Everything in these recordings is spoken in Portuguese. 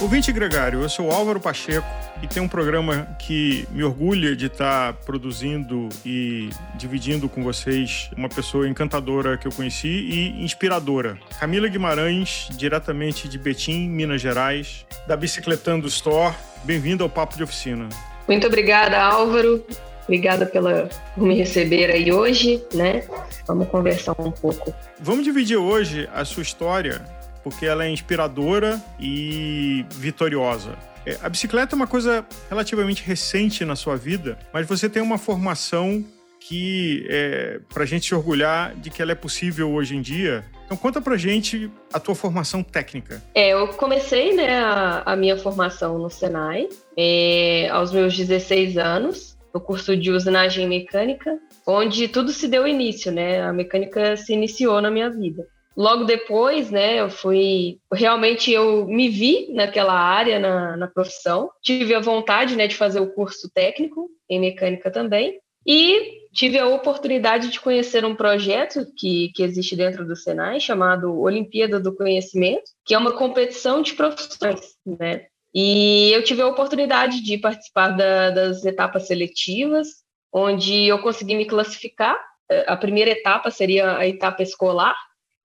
Ouvinte Gregário, eu sou Álvaro Pacheco e tem um programa que me orgulha de estar produzindo e dividindo com vocês uma pessoa encantadora que eu conheci e inspiradora. Camila Guimarães, diretamente de Betim, Minas Gerais, da Bicicletando Store. Bem-vindo ao Papo de Oficina. Muito obrigada, Álvaro. Obrigada pela, por me receber aí hoje, né? Vamos conversar um pouco. Vamos dividir hoje a sua história porque ela é inspiradora e vitoriosa. É, a bicicleta é uma coisa relativamente recente na sua vida, mas você tem uma formação que é para a gente se orgulhar de que ela é possível hoje em dia. Então conta pra gente a tua formação técnica. É, eu comecei né, a, a minha formação no Senai é, aos meus 16 anos, no curso de usinagem mecânica, onde tudo se deu início, né? A mecânica se iniciou na minha vida. Logo depois, né, eu fui. Realmente eu me vi naquela área, na, na profissão. Tive a vontade, né, de fazer o curso técnico em mecânica também. E tive a oportunidade de conhecer um projeto que, que existe dentro do Senai, chamado Olimpíada do Conhecimento, que é uma competição de profissões, né? E eu tive a oportunidade de participar da, das etapas seletivas, onde eu consegui me classificar. A primeira etapa seria a etapa escolar,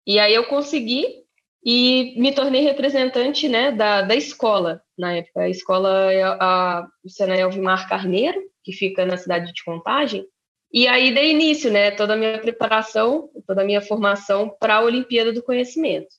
e aí eu consegui e me tornei representante né, da, da escola na época. A escola é a, o Senai Elvimar Carneiro, que fica na cidade de Contagem. E aí dei início, né, toda a minha preparação, toda a minha formação para a Olimpíada do Conhecimento.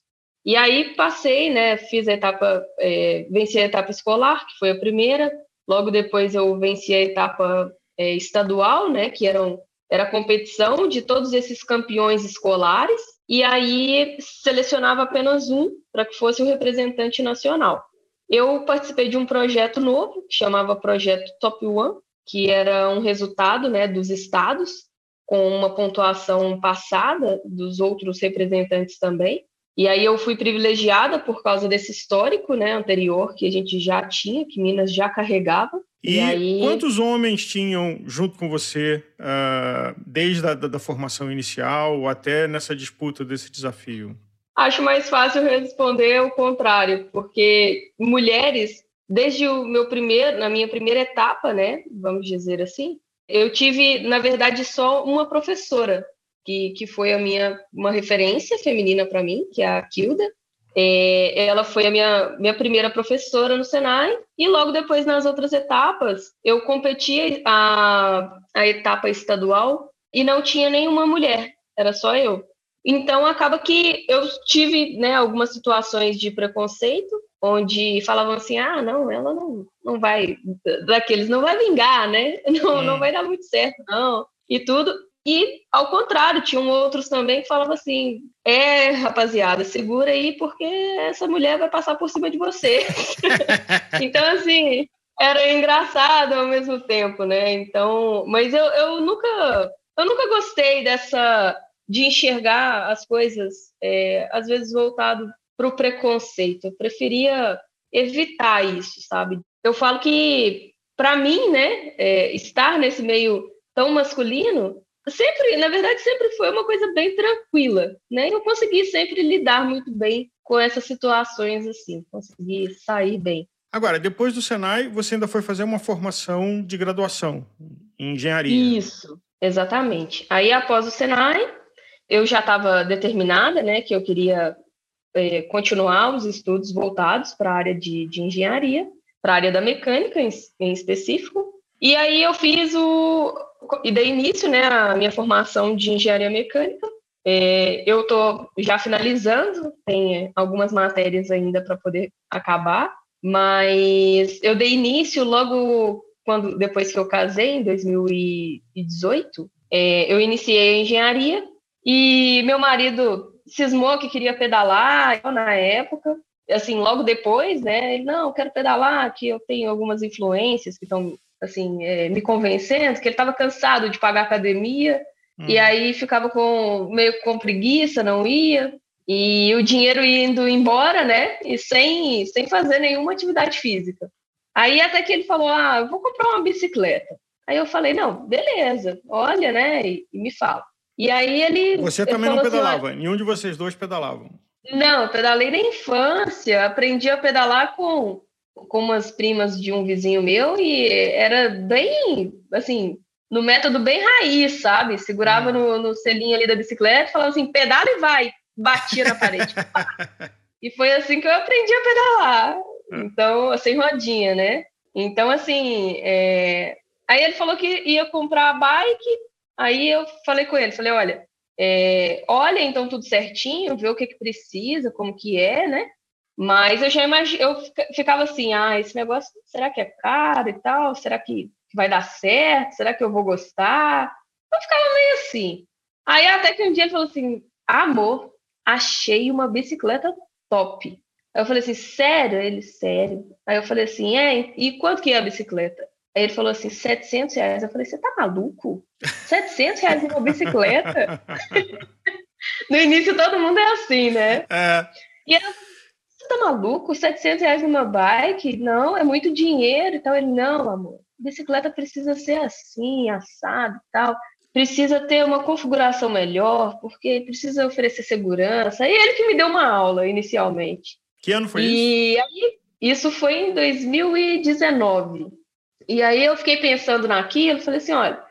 E aí passei, né, fiz a etapa, é, venci a etapa escolar, que foi a primeira. Logo depois eu venci a etapa é, estadual, né, que eram, era a competição de todos esses campeões escolares e aí selecionava apenas um para que fosse o representante nacional. Eu participei de um projeto novo, que chamava Projeto Top One, que era um resultado né, dos estados, com uma pontuação passada dos outros representantes também. E aí eu fui privilegiada por causa desse histórico né, anterior que a gente já tinha, que Minas já carregava. E, e aí... quantos homens tinham junto com você, uh, desde a da, da formação inicial até nessa disputa desse desafio? Acho mais fácil responder o contrário, porque mulheres, desde o meu primeiro, na minha primeira etapa, né, vamos dizer assim, eu tive, na verdade, só uma professora que, que foi a minha uma referência feminina para mim, que é a Kilda. É, ela foi a minha, minha primeira professora no Senai, e logo depois, nas outras etapas, eu competi a, a etapa estadual e não tinha nenhuma mulher, era só eu. Então, acaba que eu tive né, algumas situações de preconceito, onde falavam assim: ah, não, ela não, não vai, daqueles, não vai vingar, né? Não, não vai dar muito certo, não. E tudo. E, ao contrário, tinham outros também que falavam assim: é, rapaziada, segura aí, porque essa mulher vai passar por cima de você. então, assim, era engraçado ao mesmo tempo, né? Então, mas eu, eu nunca eu nunca gostei dessa de enxergar as coisas é, às vezes voltado para o preconceito. Eu preferia evitar isso, sabe? Eu falo que para mim, né, é, estar nesse meio tão masculino sempre, na verdade, sempre foi uma coisa bem tranquila, né? Eu consegui sempre lidar muito bem com essas situações assim, consegui sair bem. Agora, depois do Senai, você ainda foi fazer uma formação de graduação em engenharia. Isso, exatamente. Aí, após o Senai, eu já estava determinada, né, que eu queria é, continuar os estudos voltados para a área de, de engenharia, para a área da mecânica em, em específico. E aí eu fiz o, e dei início né, à minha formação de engenharia mecânica. É, eu estou já finalizando, tem algumas matérias ainda para poder acabar, mas eu dei início logo quando depois que eu casei, em 2018, é, eu iniciei a engenharia e meu marido cismou que queria pedalar na época. Assim, logo depois, né? Ele, não, eu quero pedalar, que eu tenho algumas influências que estão assim, é, me convencendo que ele estava cansado de pagar academia hum. e aí ficava com meio com preguiça, não ia. E o dinheiro indo embora, né? E sem, sem fazer nenhuma atividade física. Aí até que ele falou: Ah, eu vou comprar uma bicicleta. Aí eu falei: Não, beleza, olha, né? E, e me fala. E aí ele. Você também não pedalava? Assim, Nenhum de vocês dois pedalavam? Não, pedalei na infância. Aprendi a pedalar com com umas primas de um vizinho meu e era bem, assim, no método bem raiz, sabe? Segurava no, no selinho ali da bicicleta, falava assim, pedala e vai. Batia na parede. e foi assim que eu aprendi a pedalar. É. Então, sem rodinha, né? Então, assim, é... aí ele falou que ia comprar a bike, aí eu falei com ele, falei, olha, é... olha então tudo certinho, vê o que que precisa, como que é, né? Mas eu já imagino, eu ficava assim, ah, esse negócio, será que é caro e tal? Será que vai dar certo? Será que eu vou gostar? Eu ficava meio assim. Aí até que um dia ele falou assim, amor, achei uma bicicleta top. Aí eu falei assim, sério? Ele, sério. Aí eu falei assim, é, e quanto que é a bicicleta? Aí ele falou assim, 700 reais. Eu falei, você tá maluco? 700 reais em uma bicicleta? no início todo mundo é assim, né? É. E eu você tá maluco? 700 reais numa bike? Não, é muito dinheiro e tal. Ele, não, amor, bicicleta precisa ser assim, assado e tal. Precisa ter uma configuração melhor, porque precisa oferecer segurança. E ele que me deu uma aula inicialmente. Que ano foi e isso? Aí, isso foi em 2019. E aí eu fiquei pensando naquilo, falei assim, olha,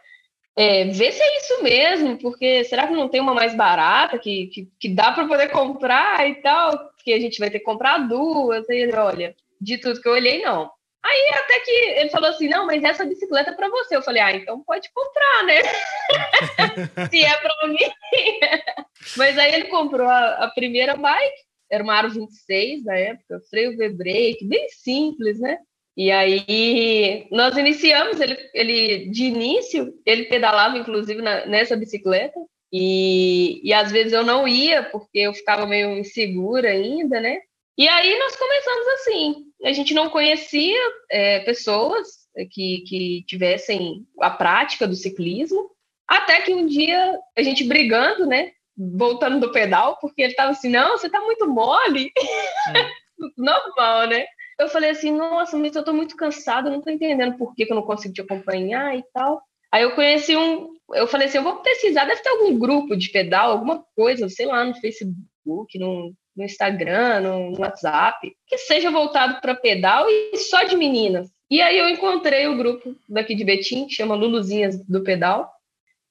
é, vê se é isso mesmo, porque será que não tem uma mais barata que, que, que dá para poder comprar e tal? porque a gente vai ter que comprar duas. Aí ele, olha, de tudo que eu olhei, não. Aí até que ele falou assim, não, mas essa bicicleta é para você. Eu falei, ah, então pode comprar, né? Se é para mim. mas aí ele comprou a, a, primeira bike, era uma Aro 26 da época, freio V-brake, bem simples, né? E aí nós iniciamos, ele, ele de início, ele pedalava inclusive na, nessa bicicleta, e, e às vezes eu não ia, porque eu ficava meio insegura ainda, né? E aí nós começamos assim. A gente não conhecia é, pessoas que, que tivessem a prática do ciclismo, até que um dia a gente brigando, né? Voltando do pedal, porque ele estava assim: não, você está muito mole. Hum. Normal, né? Eu falei assim: nossa, mas eu estou muito cansada, não estou entendendo por que, que eu não consigo te acompanhar e tal. Aí eu conheci um. Eu falei assim: eu vou pesquisar, deve ter algum grupo de pedal, alguma coisa, sei lá, no Facebook, no, no Instagram, no, WhatsApp, que seja voltado para pedal e só de meninas. E aí eu encontrei o grupo daqui de Betim, que chama Luluzinhas do Pedal.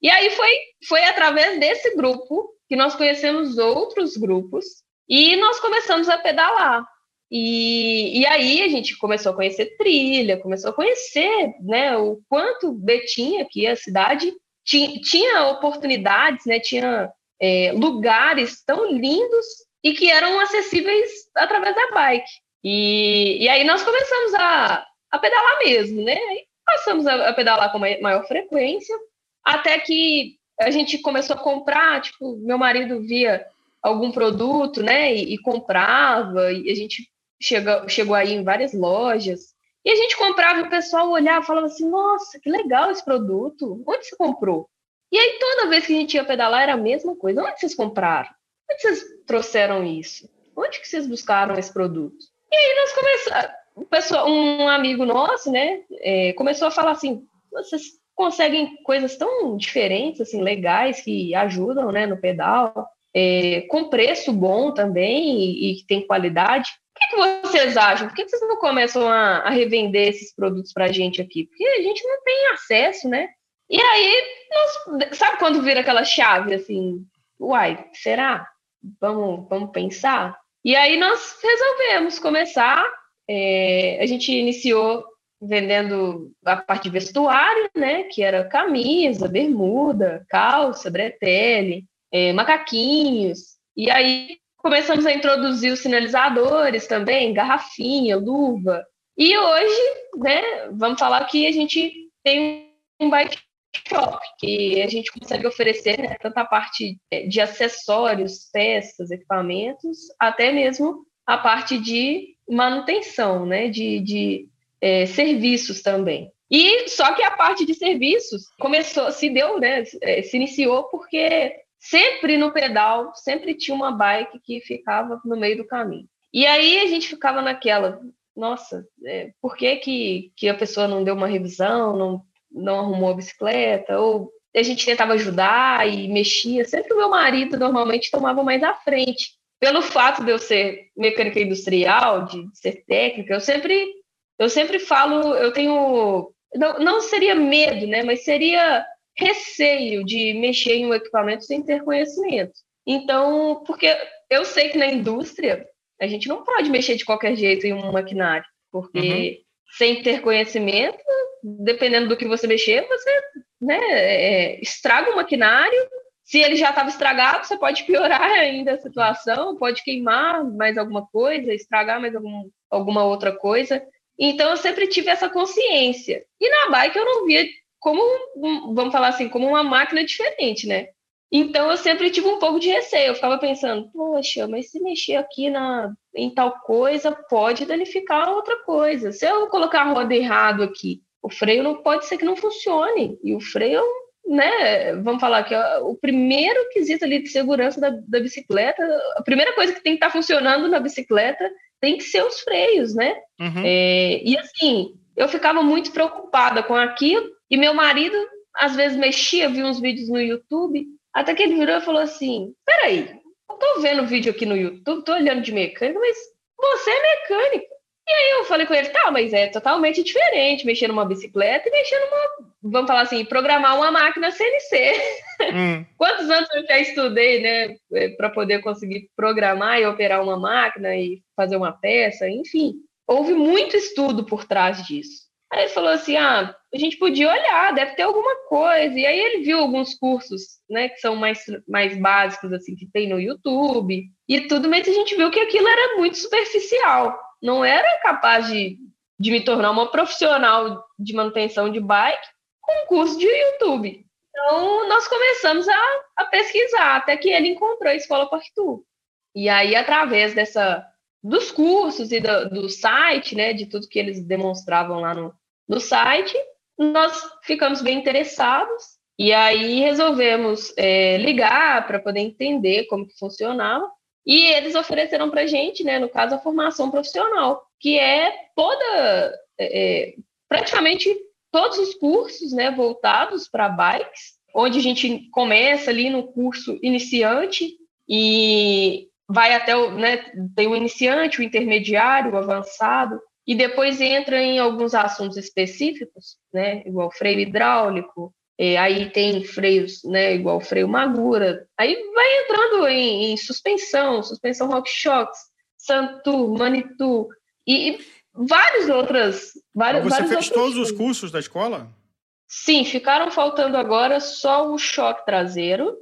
E aí foi, foi através desse grupo que nós conhecemos outros grupos e nós começamos a pedalar. E, e aí a gente começou a conhecer trilha, começou a conhecer né, o quanto Betim, aqui a cidade, tinha, tinha oportunidades, né, tinha é, lugares tão lindos e que eram acessíveis através da bike. E, e aí nós começamos a, a pedalar mesmo, né? E passamos a, a pedalar com maior frequência, até que a gente começou a comprar, tipo, meu marido via algum produto, né, e, e comprava, e a gente chegou, chegou aí em várias lojas. E a gente comprava, o pessoal olhava e falava assim: nossa, que legal esse produto, onde você comprou? E aí toda vez que a gente ia pedalar era a mesma coisa: onde vocês compraram? Onde vocês trouxeram isso? Onde que vocês buscaram esse produto? E aí nós começamos, um amigo nosso, né, é, começou a falar assim: vocês conseguem coisas tão diferentes, assim, legais, que ajudam, né, no pedal, é, com preço bom também e, e que tem qualidade. Que, vocês acham? Por que, que vocês não começam a, a revender esses produtos para a gente aqui? Porque a gente não tem acesso, né? E aí, nós, sabe quando vira aquela chave assim? Uai, será? Vamos, vamos pensar? E aí nós resolvemos começar. É, a gente iniciou vendendo a parte de vestuário, né? Que era camisa, bermuda, calça, bretelle, é, macaquinhos. E aí começamos a introduzir os sinalizadores também, garrafinha, luva. E hoje, né, vamos falar que a gente tem um bike shop, que a gente consegue oferecer né, tanto a parte de acessórios, peças, equipamentos, até mesmo a parte de manutenção, né, de, de é, serviços também. E só que a parte de serviços começou, se deu, né, é, se iniciou porque sempre no pedal, sempre tinha uma bike que ficava no meio do caminho. E aí a gente ficava naquela, nossa, é, por que, que, que a pessoa não deu uma revisão, não, não arrumou a bicicleta, ou a gente tentava ajudar e mexia. Sempre o meu marido normalmente tomava mais à frente. Pelo fato de eu ser mecânica industrial, de ser técnica, eu sempre Eu sempre falo, eu tenho. Não, não seria medo, né? Mas seria receio de mexer em um equipamento sem ter conhecimento. Então, porque eu sei que na indústria a gente não pode mexer de qualquer jeito em um maquinário, porque uhum. sem ter conhecimento, dependendo do que você mexer, você né, é, estraga o maquinário. Se ele já estava estragado, você pode piorar ainda a situação, pode queimar mais alguma coisa, estragar mais algum, alguma outra coisa. Então eu sempre tive essa consciência. E na bike eu não via como, vamos falar assim, como uma máquina diferente, né? Então eu sempre tive um pouco de receio. Eu ficava pensando, poxa, mas se mexer aqui na, em tal coisa, pode danificar outra coisa. Se eu colocar a roda errado aqui, o freio não pode ser que não funcione. E o freio, né? Vamos falar que o primeiro quesito ali de segurança da, da bicicleta, a primeira coisa que tem que estar tá funcionando na bicicleta tem que ser os freios, né? Uhum. É, e assim, eu ficava muito preocupada com aquilo. E meu marido, às vezes, mexia, via uns vídeos no YouTube, até que ele virou e falou assim: peraí, eu tô vendo vídeo aqui no YouTube, tô olhando de mecânica, mas você é mecânica. E aí eu falei com ele, tá, mas é totalmente diferente mexer numa bicicleta e mexer numa, vamos falar assim, programar uma máquina CNC. Hum. Quantos anos eu já estudei, né, é, para poder conseguir programar e operar uma máquina e fazer uma peça, enfim. Houve muito estudo por trás disso. Aí ele falou assim: ah, a gente podia olhar, deve ter alguma coisa. E aí ele viu alguns cursos, né, que são mais, mais básicos, assim, que tem no YouTube e tudo, mas a gente viu que aquilo era muito superficial. Não era capaz de, de me tornar uma profissional de manutenção de bike com curso de YouTube. Então, nós começamos a, a pesquisar, até que ele encontrou a Escola Partu. E aí, através dessa dos cursos e do, do, site, né, de tudo que eles demonstravam lá no, no site, nós ficamos bem interessados e aí resolvemos é, ligar para poder entender como que funcionava. E eles ofereceram para a gente, né, no caso, a formação profissional, que é toda, é, é, praticamente todos os cursos né, voltados para bikes, onde a gente começa ali no curso iniciante e vai até o, né, tem o iniciante, o intermediário, o avançado, e depois entra em alguns assuntos específicos, né, igual freio hidráulico, aí tem freios, né, igual freio Magura, aí vai entrando em, em suspensão, suspensão RockShox, Santu, Manitou, e, e várias outras... Várias, Mas você fez todos os cursos da escola? Sim, ficaram faltando agora só o choque traseiro,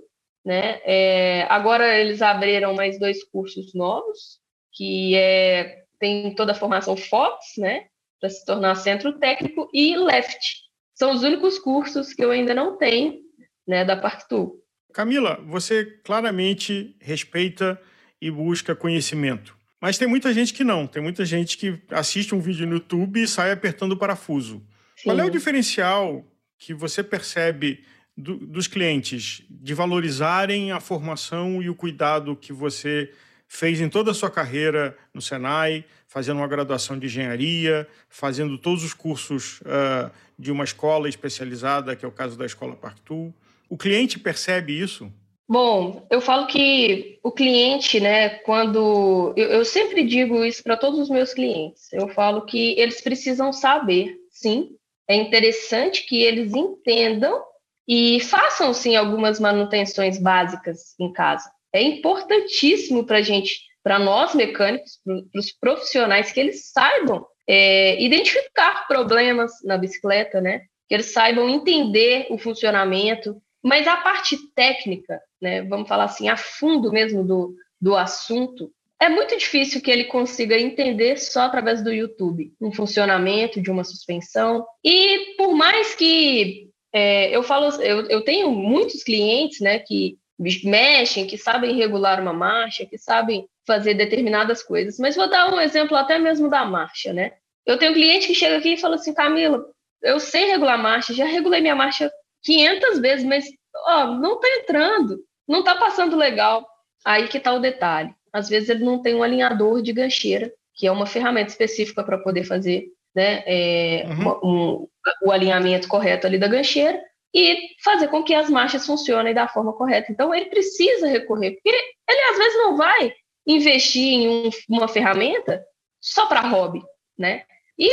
né? É, agora eles abriram mais dois cursos novos, que é tem toda a formação Fox, né, para se tornar centro técnico, e Left. São os únicos cursos que eu ainda não tenho, né, da Parktool. Camila, você claramente respeita e busca conhecimento. Mas tem muita gente que não. Tem muita gente que assiste um vídeo no YouTube e sai apertando o parafuso. Sim. Qual é o diferencial que você percebe do, dos clientes de valorizarem a formação e o cuidado que você fez em toda a sua carreira no Senai, fazendo uma graduação de engenharia, fazendo todos os cursos uh, de uma escola especializada, que é o caso da Escola Parktool. O cliente percebe isso? Bom, eu falo que o cliente, né, quando. Eu, eu sempre digo isso para todos os meus clientes. Eu falo que eles precisam saber, sim. É interessante que eles entendam e façam, sim, algumas manutenções básicas em casa é importantíssimo para a gente, para nós mecânicos, para os profissionais, que eles saibam é, identificar problemas na bicicleta, né? Que eles saibam entender o funcionamento, mas a parte técnica, né? Vamos falar assim, a fundo mesmo do, do assunto, é muito difícil que ele consiga entender só através do YouTube um funcionamento de uma suspensão. E por mais que é, eu falo, eu, eu tenho muitos clientes, né, que mexem, que sabem regular uma marcha, que sabem fazer determinadas coisas. Mas vou dar um exemplo até mesmo da marcha, né? Eu tenho um cliente que chega aqui e fala assim, Camila, eu sei regular marcha, já regulei minha marcha 500 vezes, mas ó, não tá entrando, não tá passando legal. Aí que tá o detalhe. Às vezes ele não tem um alinhador de gancheira, que é uma ferramenta específica para poder fazer né, é, uhum. um, o alinhamento correto ali da gancheira e fazer com que as marchas funcionem da forma correta. Então, ele precisa recorrer, porque ele às vezes não vai investir em um, uma ferramenta só para hobby, né? E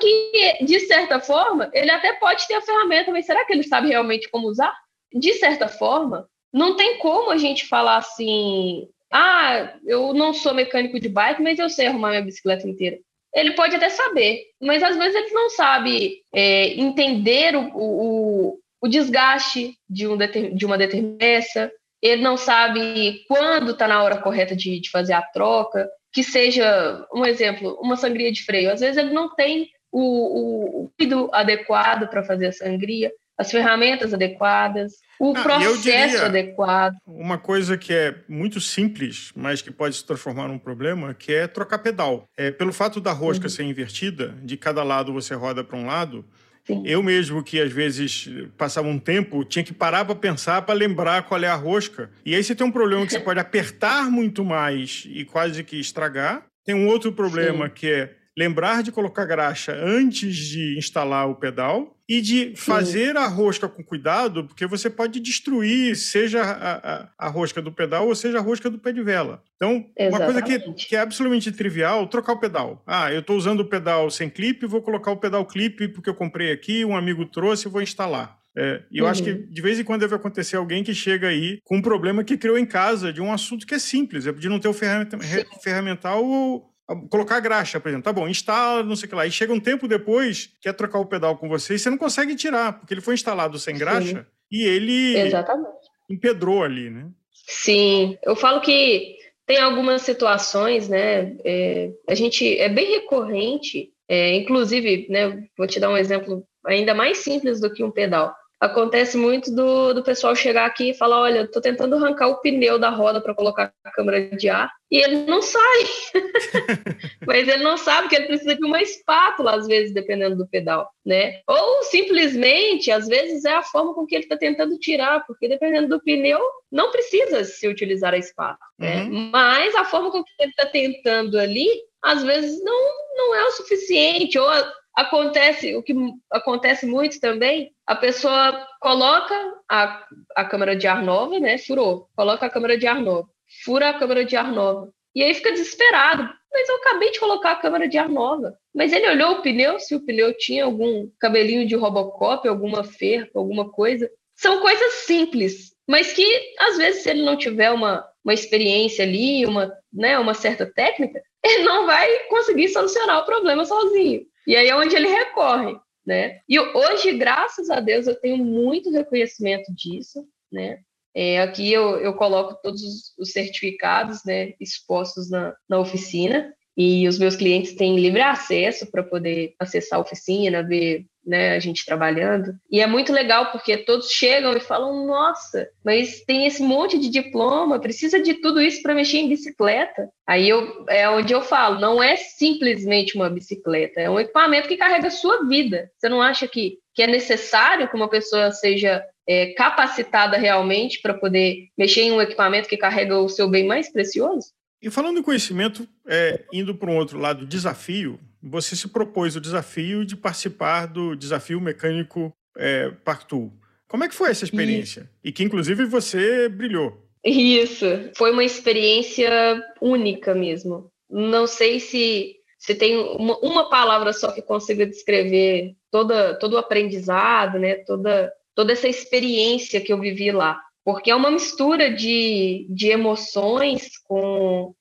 que, de certa forma, ele até pode ter a ferramenta, mas será que ele sabe realmente como usar? De certa forma, não tem como a gente falar assim, ah, eu não sou mecânico de bike, mas eu sei arrumar minha bicicleta inteira. Ele pode até saber, mas às vezes ele não sabe é, entender o, o, o desgaste de, um, de uma determinada peça, ele não sabe quando está na hora correta de, de fazer a troca, que seja, um exemplo, uma sangria de freio. Às vezes ele não tem o, o, o adequado para fazer a sangria, as ferramentas adequadas, o ah, processo adequado. Uma coisa que é muito simples, mas que pode se transformar num problema, que é trocar pedal. É, pelo fato da rosca uhum. ser invertida, de cada lado você roda para um lado, Sim. Eu mesmo, que às vezes passava um tempo, tinha que parar para pensar, para lembrar qual é a rosca. E aí você tem um problema que você pode apertar muito mais e quase que estragar. Tem um outro problema Sim. que é lembrar de colocar graxa antes de instalar o pedal e de fazer a rosca com cuidado, porque você pode destruir, seja a, a, a, rosca do pedal ou seja a rosca do pé de vela. Então, Exatamente. uma coisa que, que, é absolutamente trivial, trocar o pedal. Ah, eu estou usando o pedal sem clipe, vou colocar o pedal clipe porque eu comprei aqui, um amigo trouxe e vou instalar. É, e eu uhum. acho que de vez em quando deve acontecer alguém que chega aí com um problema que criou em casa, de um assunto que é simples, é de não ter o ferramental ou, colocar graxa, por exemplo. Tá bom, instala, não sei o que lá. E chega um tempo depois, quer trocar o pedal com você e você não consegue tirar, porque ele foi instalado sem graxa Sim. e ele Exatamente. empedrou ali, né? Sim, eu falo que tem algumas situações, né? É, a gente é bem recorrente, é, inclusive, né? Vou te dar um exemplo ainda mais simples do que um pedal acontece muito do, do pessoal chegar aqui e falar: olha, tô tentando arrancar o pneu da roda para colocar a câmara de ar e ele não sai. Mas ele não sabe que ele precisa de uma espátula, às vezes, dependendo do pedal, né? Ou simplesmente, às vezes, é a forma com que ele está tentando tirar, porque dependendo do pneu, não precisa se utilizar a espátula, né? Uhum. Mas a forma com que ele está tentando ali, às vezes, não, não é o suficiente, ou Acontece, o que acontece muito também, a pessoa coloca a, a câmara de ar nova, né? Furou, coloca a câmara de ar nova, fura a câmara de ar nova. E aí fica desesperado. Mas eu acabei de colocar a câmara de ar nova. Mas ele olhou o pneu, se o pneu tinha algum cabelinho de Robocop, alguma ferpa, alguma coisa. São coisas simples, mas que às vezes se ele não tiver uma, uma experiência ali, uma, né, uma certa técnica, ele não vai conseguir solucionar o problema sozinho. E aí é onde ele recorre, né? E hoje, graças a Deus, eu tenho muito reconhecimento disso, né? É, aqui eu, eu coloco todos os certificados né, expostos na, na oficina e os meus clientes têm livre acesso para poder acessar a oficina, ver né, a gente trabalhando. E é muito legal porque todos chegam e falam: nossa, mas tem esse monte de diploma, precisa de tudo isso para mexer em bicicleta. Aí eu, é onde eu falo: não é simplesmente uma bicicleta, é um equipamento que carrega a sua vida. Você não acha que, que é necessário que uma pessoa seja é, capacitada realmente para poder mexer em um equipamento que carrega o seu bem mais precioso? E falando em conhecimento, é, indo para um outro lado, desafio, você se propôs o desafio de participar do desafio mecânico é, Partout. Como é que foi essa experiência? Isso. E que, inclusive, você brilhou. Isso, foi uma experiência única mesmo. Não sei se, se tem uma, uma palavra só que consiga descrever toda, todo o aprendizado, né? toda, toda essa experiência que eu vivi lá porque é uma mistura de, de emoções com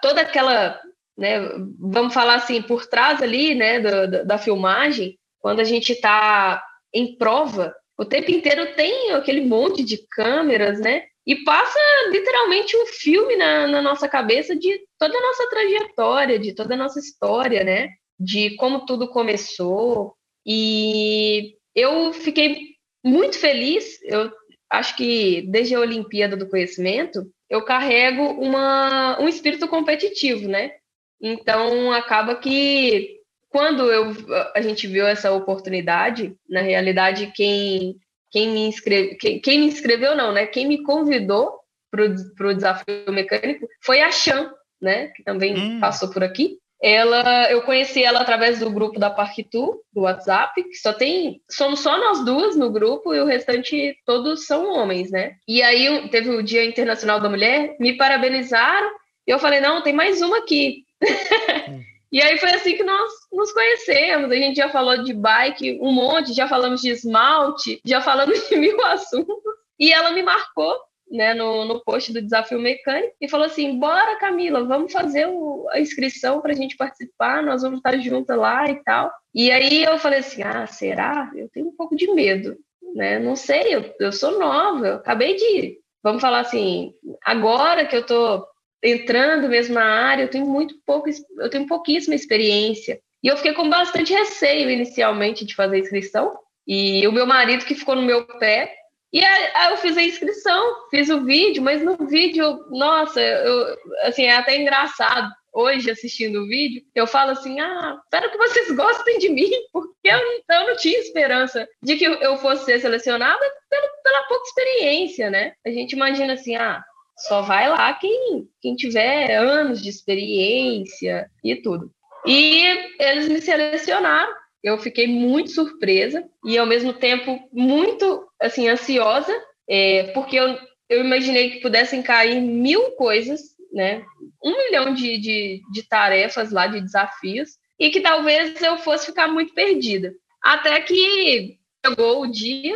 toda aquela, né, vamos falar assim, por trás ali, né, da, filmagem, quando a gente está em prova, o tempo inteiro tem aquele monte de câmeras, né, e passa literalmente um filme na, na nossa cabeça de toda a nossa trajetória, de toda a nossa história, né, de como tudo começou, e eu fiquei muito feliz, eu acho que desde a Olimpíada do Conhecimento, eu carrego uma, um espírito competitivo, né? Então, acaba que quando eu, a gente viu essa oportunidade, na realidade, quem, quem, me, inscreve, quem, quem me inscreveu, não, né? Quem me convidou para o desafio mecânico foi a Chan, né? Que também hum. passou por aqui ela eu conheci ela através do grupo da Parquitu, do WhatsApp, que só tem somos só nós duas no grupo e o restante todos são homens, né? E aí teve o Dia Internacional da Mulher, me parabenizaram e eu falei: "Não, tem mais uma aqui". E aí foi assim que nós nos conhecemos. A gente já falou de bike um monte, já falamos de esmalte, já falamos de mil assuntos. E ela me marcou né, no, no post do desafio mecânico e falou assim: bora, Camila, vamos fazer o, a inscrição para a gente participar, nós vamos estar juntas lá e tal. E aí eu falei assim: ah, será? Eu tenho um pouco de medo, né? Não sei, eu, eu sou nova, eu acabei de. Vamos falar assim, agora que eu tô entrando mesmo na área, eu tenho muito pouco, eu tenho pouquíssima experiência. E eu fiquei com bastante receio inicialmente de fazer inscrição. E o meu marido que ficou no meu pé. E aí eu fiz a inscrição, fiz o vídeo, mas no vídeo, nossa, eu, assim, é até engraçado. Hoje, assistindo o vídeo, eu falo assim: ah, espero que vocês gostem de mim, porque eu, eu não tinha esperança de que eu fosse ser selecionada pela, pela pouca experiência, né? A gente imagina assim: ah, só vai lá quem, quem tiver anos de experiência e tudo. E eles me selecionaram. Eu fiquei muito surpresa e, ao mesmo tempo, muito assim ansiosa, é, porque eu, eu imaginei que pudessem cair mil coisas, né? Um milhão de, de, de tarefas lá, de desafios, e que talvez eu fosse ficar muito perdida. Até que chegou o dia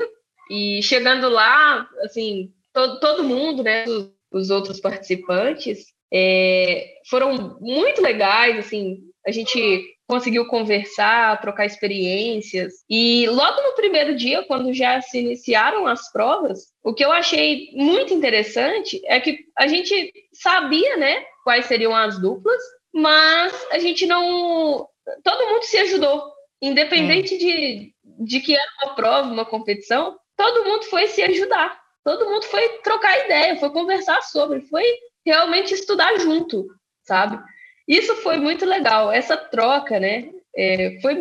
e chegando lá, assim, todo, todo mundo, né? os outros participantes é, foram muito legais, assim, a gente conseguiu conversar, trocar experiências. E logo no primeiro dia, quando já se iniciaram as provas, o que eu achei muito interessante é que a gente sabia, né, quais seriam as duplas, mas a gente não. Todo mundo se ajudou, independente hum. de, de que era uma prova, uma competição, todo mundo foi se ajudar todo mundo foi trocar ideia, foi conversar sobre, foi realmente estudar junto, sabe? Isso foi muito legal, essa troca, né? É, foi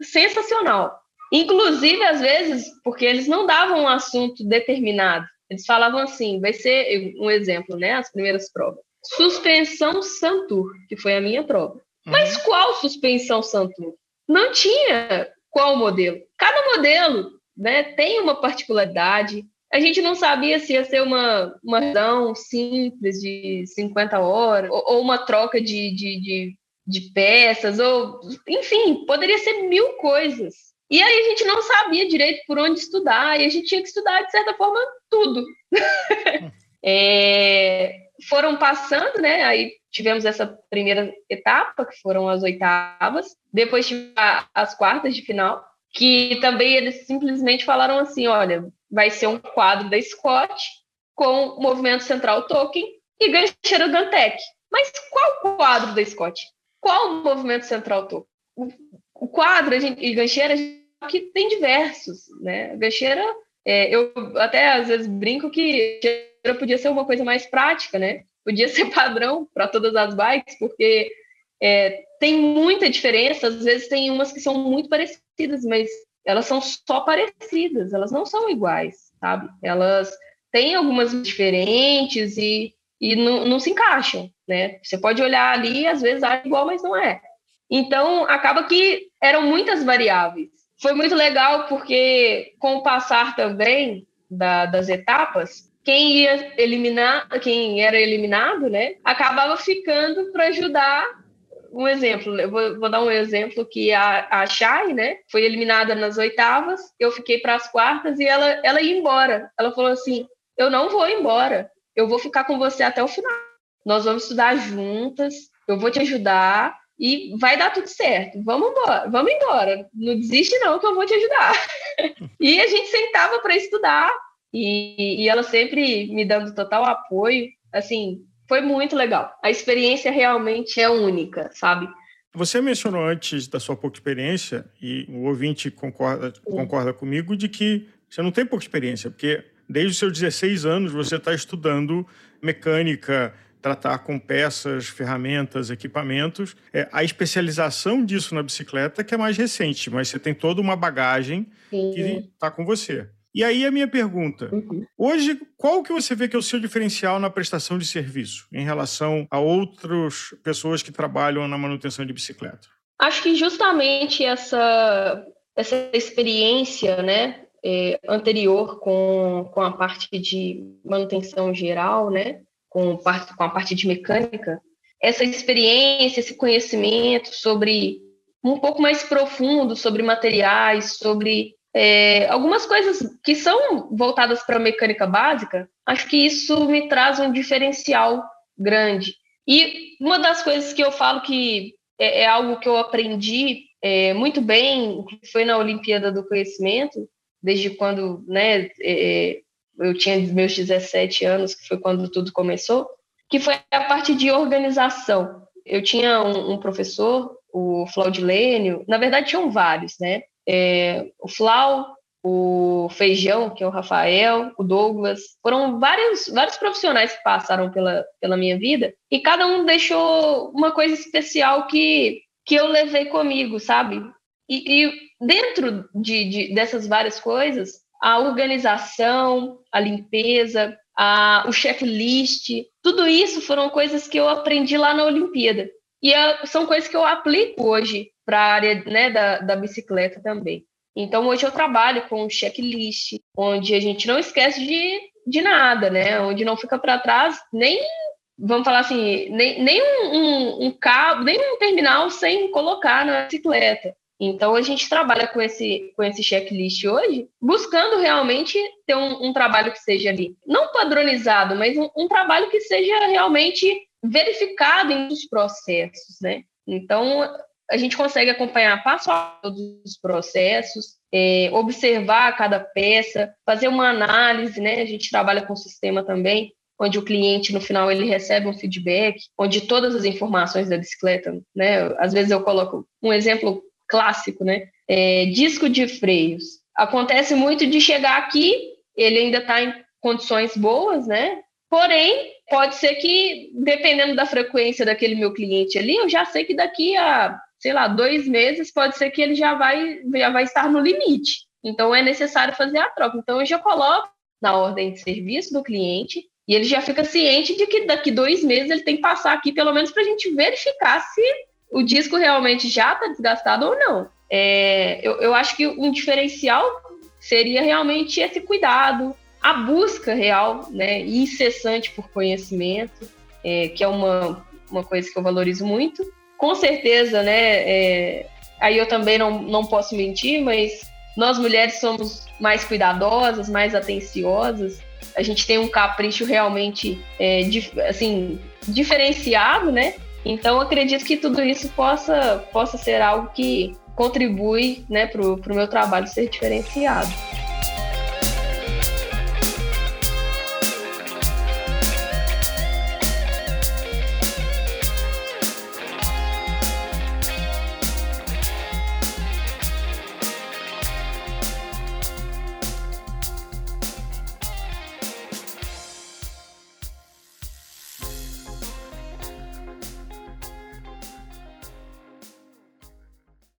sensacional. Inclusive, às vezes, porque eles não davam um assunto determinado, eles falavam assim: vai ser um exemplo, né? As primeiras provas. Suspensão Santur, que foi a minha prova. Uhum. Mas qual suspensão Santur? Não tinha qual modelo. Cada modelo né, tem uma particularidade, a gente não sabia se ia ser uma, uma ação simples de 50 horas, ou, ou uma troca de, de, de, de, peças, ou enfim, poderia ser mil coisas. E aí a gente não sabia direito por onde estudar, e a gente tinha que estudar, de certa forma, tudo. é, foram passando, né? Aí tivemos essa primeira etapa, que foram as oitavas, depois tivemos as quartas de final, que também eles simplesmente falaram assim: olha, vai ser um quadro da Scott com movimento central token e gancheira Gantec. Mas qual quadro da Scott? Qual movimento central token? O, quadro e gancheira que tem diversos, né? Gancheira, é, eu até às vezes brinco que gancheira podia ser uma coisa mais prática, né? Podia ser padrão para todas as bikes, porque é, tem muita diferença, às vezes tem umas que são muito parecidas, mas elas são só parecidas, elas não são iguais, sabe? Elas têm algumas diferentes e, e não, não se encaixam, né? Você pode olhar ali e às vezes é igual, mas não é. Então, acaba que eram muitas variáveis. Foi muito legal porque, com o passar também da, das etapas, quem ia eliminar, quem era eliminado, né, acabava ficando para ajudar um exemplo, eu vou, vou, dar um exemplo que a, a Shai, né, foi eliminada nas oitavas, eu fiquei para as quartas e ela, ela ia embora. Ela falou assim: eu não vou embora, eu vou ficar com você até o final. Nós vamos estudar juntas, eu vou te ajudar e vai dar tudo certo. Vamos embora, vamos embora. Não desiste não que eu vou te ajudar. e a gente sentava para estudar e, e ela sempre me dando total apoio. Assim, foi muito legal. A experiência realmente é única, sabe? Você mencionou antes da sua pouca experiência, e o ouvinte concorda, concorda comigo, de que você não tem pouca experiência, porque desde os seus 16 anos você está estudando mecânica, tratar com peças, ferramentas, equipamentos. É, a especialização disso na bicicleta que é mais recente, mas você tem toda uma bagagem Sim. que está com você. E aí a minha pergunta, uhum. hoje qual que você vê que é o seu diferencial na prestação de serviço em relação a outras pessoas que trabalham na manutenção de bicicleta? Acho que justamente essa, essa experiência né, é, anterior com, com a parte de manutenção geral, né, com, parte, com a parte de mecânica, essa experiência, esse conhecimento sobre um pouco mais profundo sobre materiais, sobre é, algumas coisas que são voltadas para a mecânica básica, acho que isso me traz um diferencial grande. E uma das coisas que eu falo que é, é algo que eu aprendi é, muito bem, foi na Olimpíada do Conhecimento, desde quando né, é, eu tinha meus 17 anos, que foi quando tudo começou, que foi a parte de organização. Eu tinha um, um professor, o Flaudilênio, na verdade tinham vários, né? É, o Flau, o Feijão, que é o Rafael, o Douglas, foram vários, vários profissionais que passaram pela, pela minha vida e cada um deixou uma coisa especial que, que eu levei comigo, sabe? E, e dentro de, de, dessas várias coisas, a organização, a limpeza, a, o checklist, tudo isso foram coisas que eu aprendi lá na Olimpíada. E a, são coisas que eu aplico hoje para a área né, da, da bicicleta também. Então, hoje eu trabalho com um checklist, onde a gente não esquece de, de nada, né? Onde não fica para trás nem, vamos falar assim, nem, nem um, um, um cabo, nem um terminal sem colocar na bicicleta. Então, a gente trabalha com esse, com esse checklist hoje, buscando realmente ter um, um trabalho que seja ali, não padronizado, mas um, trabalho que seja realmente verificado em os processos, né? Então, a gente consegue acompanhar passo a passo todos os processos, é, observar cada peça, fazer uma análise, né? A gente trabalha com sistema também, onde o cliente no final ele recebe um feedback, onde todas as informações da bicicleta, né? Às vezes eu coloco um exemplo clássico, né? É, disco de freios. Acontece muito de chegar aqui, ele ainda está em condições boas, né? Porém, pode ser que, dependendo da frequência daquele meu cliente ali, eu já sei que daqui a, sei lá, dois meses, pode ser que ele já vai, já vai estar no limite. Então, é necessário fazer a troca. Então, eu já coloco na ordem de serviço do cliente e ele já fica ciente de que daqui dois meses ele tem que passar aqui, pelo menos para a gente verificar se o disco realmente já está desgastado ou não. É, eu, eu acho que um diferencial seria realmente esse cuidado, a busca real né, incessante por conhecimento, é, que é uma, uma coisa que eu valorizo muito. Com certeza, né, é, aí eu também não, não posso mentir, mas nós mulheres somos mais cuidadosas, mais atenciosas, a gente tem um capricho realmente é, dif, assim, diferenciado, né? Então, acredito que tudo isso possa, possa ser algo que contribui né, para o meu trabalho ser diferenciado.